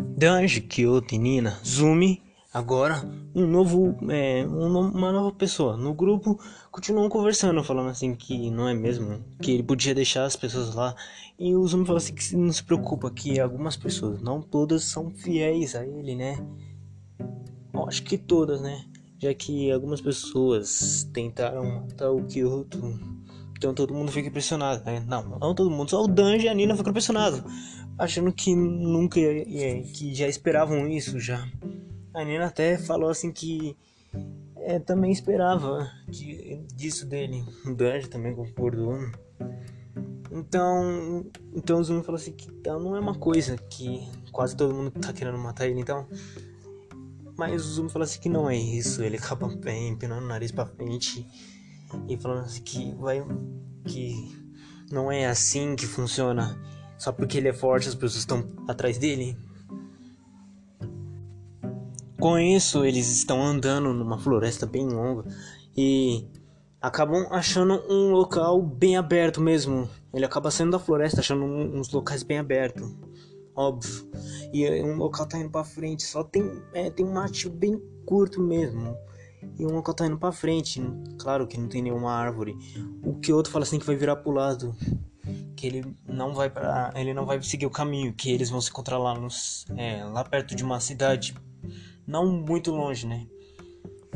Danji, Kyoto e Nina, Zumi, agora um novo, é, uma nova pessoa. No grupo continuam conversando, falando assim que não é mesmo, que ele podia deixar as pessoas lá. E o Zumi fala assim que não se preocupa, que algumas pessoas, não todas são fiéis a ele, né? Acho que todas, né? Já que algumas pessoas tentaram matar o Kyoto, então todo mundo fica impressionado, né? Não, não todo mundo, só o Danji e a Nina ficam impressionados achando que nunca ia, que já esperavam isso já. A Nina até falou assim que é, também esperava que, disso dele. O Danji também concordou. Então, então o Zumi falou assim que então, não é uma coisa que quase todo mundo tá querendo matar ele, então. Mas o Zumi falou assim que não é isso. Ele acaba empinando o nariz pra frente e falando assim que vai. que não é assim que funciona só porque ele é forte as pessoas estão atrás dele. Com isso, eles estão andando numa floresta bem longa e acabam achando um local bem aberto mesmo. Ele acaba saindo da floresta achando uns locais bem abertos, óbvio. E um local tá indo para frente, só tem é, tem um matinho bem curto mesmo. E um local tá indo para frente, claro que não tem nenhuma árvore. O que outro fala assim que vai virar pro lado que ele não vai para ele não vai seguir o caminho que eles vão se encontrar lá nos é, lá perto de uma cidade não muito longe né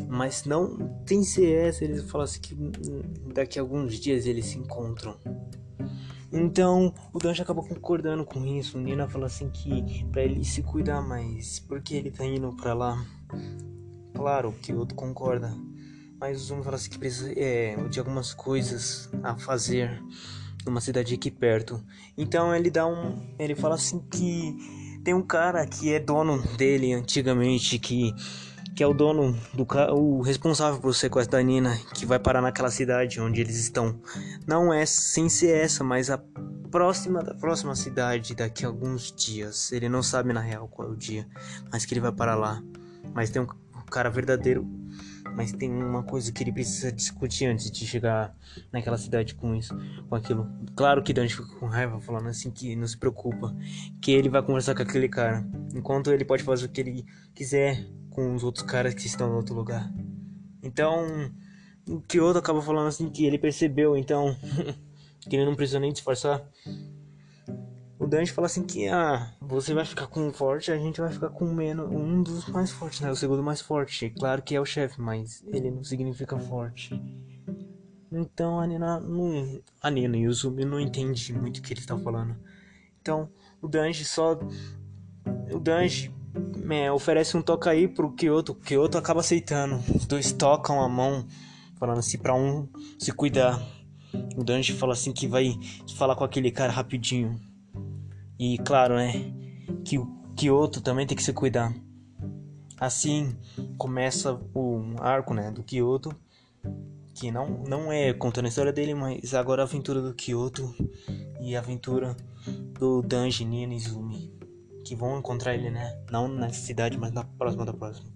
mas não tem CS eles falam assim que daqui a alguns dias eles se encontram então o Danjo acaba concordando com isso. O Nina fala assim que para ele se cuidar mais, porque ele tá indo para lá. Claro que o outro concorda, mas o Zumi fala assim que precisa é, de algumas coisas a fazer numa cidade aqui perto. Então ele dá um, ele fala assim que tem um cara que é dono dele antigamente que que é o dono do o responsável pelo sequestro da Nina, que vai parar naquela cidade onde eles estão. Não é sem ser essa, mas a próxima da próxima cidade daqui a alguns dias. Ele não sabe na real qual é o dia, mas que ele vai para lá. Mas tem um cara verdadeiro mas tem uma coisa que ele precisa discutir antes de chegar naquela cidade com isso, com aquilo. Claro que Dante fica com raiva, falando assim que não se preocupa, que ele vai conversar com aquele cara, enquanto ele pode fazer o que ele quiser com os outros caras que estão no outro lugar. Então, o Kyoto acaba falando assim que ele percebeu, então, que ele não precisa nem disfarçar o Dante fala assim que ah, você vai ficar com um forte, a gente vai ficar com menos, um dos mais fortes, né? O segundo mais forte. Claro que é o chefe, mas ele não significa forte. Então a Nina não, a Nina e o Zumi não entende muito o que ele está falando. Então o Danji só o Danji é, oferece um toca aí pro Kyoto, o Kyoto acaba aceitando. Os dois tocam a mão, falando assim para um se cuidar. O Danji fala assim que vai falar com aquele cara rapidinho. E claro, né, que o Kyoto também tem que se cuidar. Assim começa o arco, né, do Kyoto, que não não é contando a história dele, mas agora a aventura do Kyoto e a aventura do Danji Nina Izumi, que vão encontrar ele, né, não nessa cidade, mas na próxima da próxima.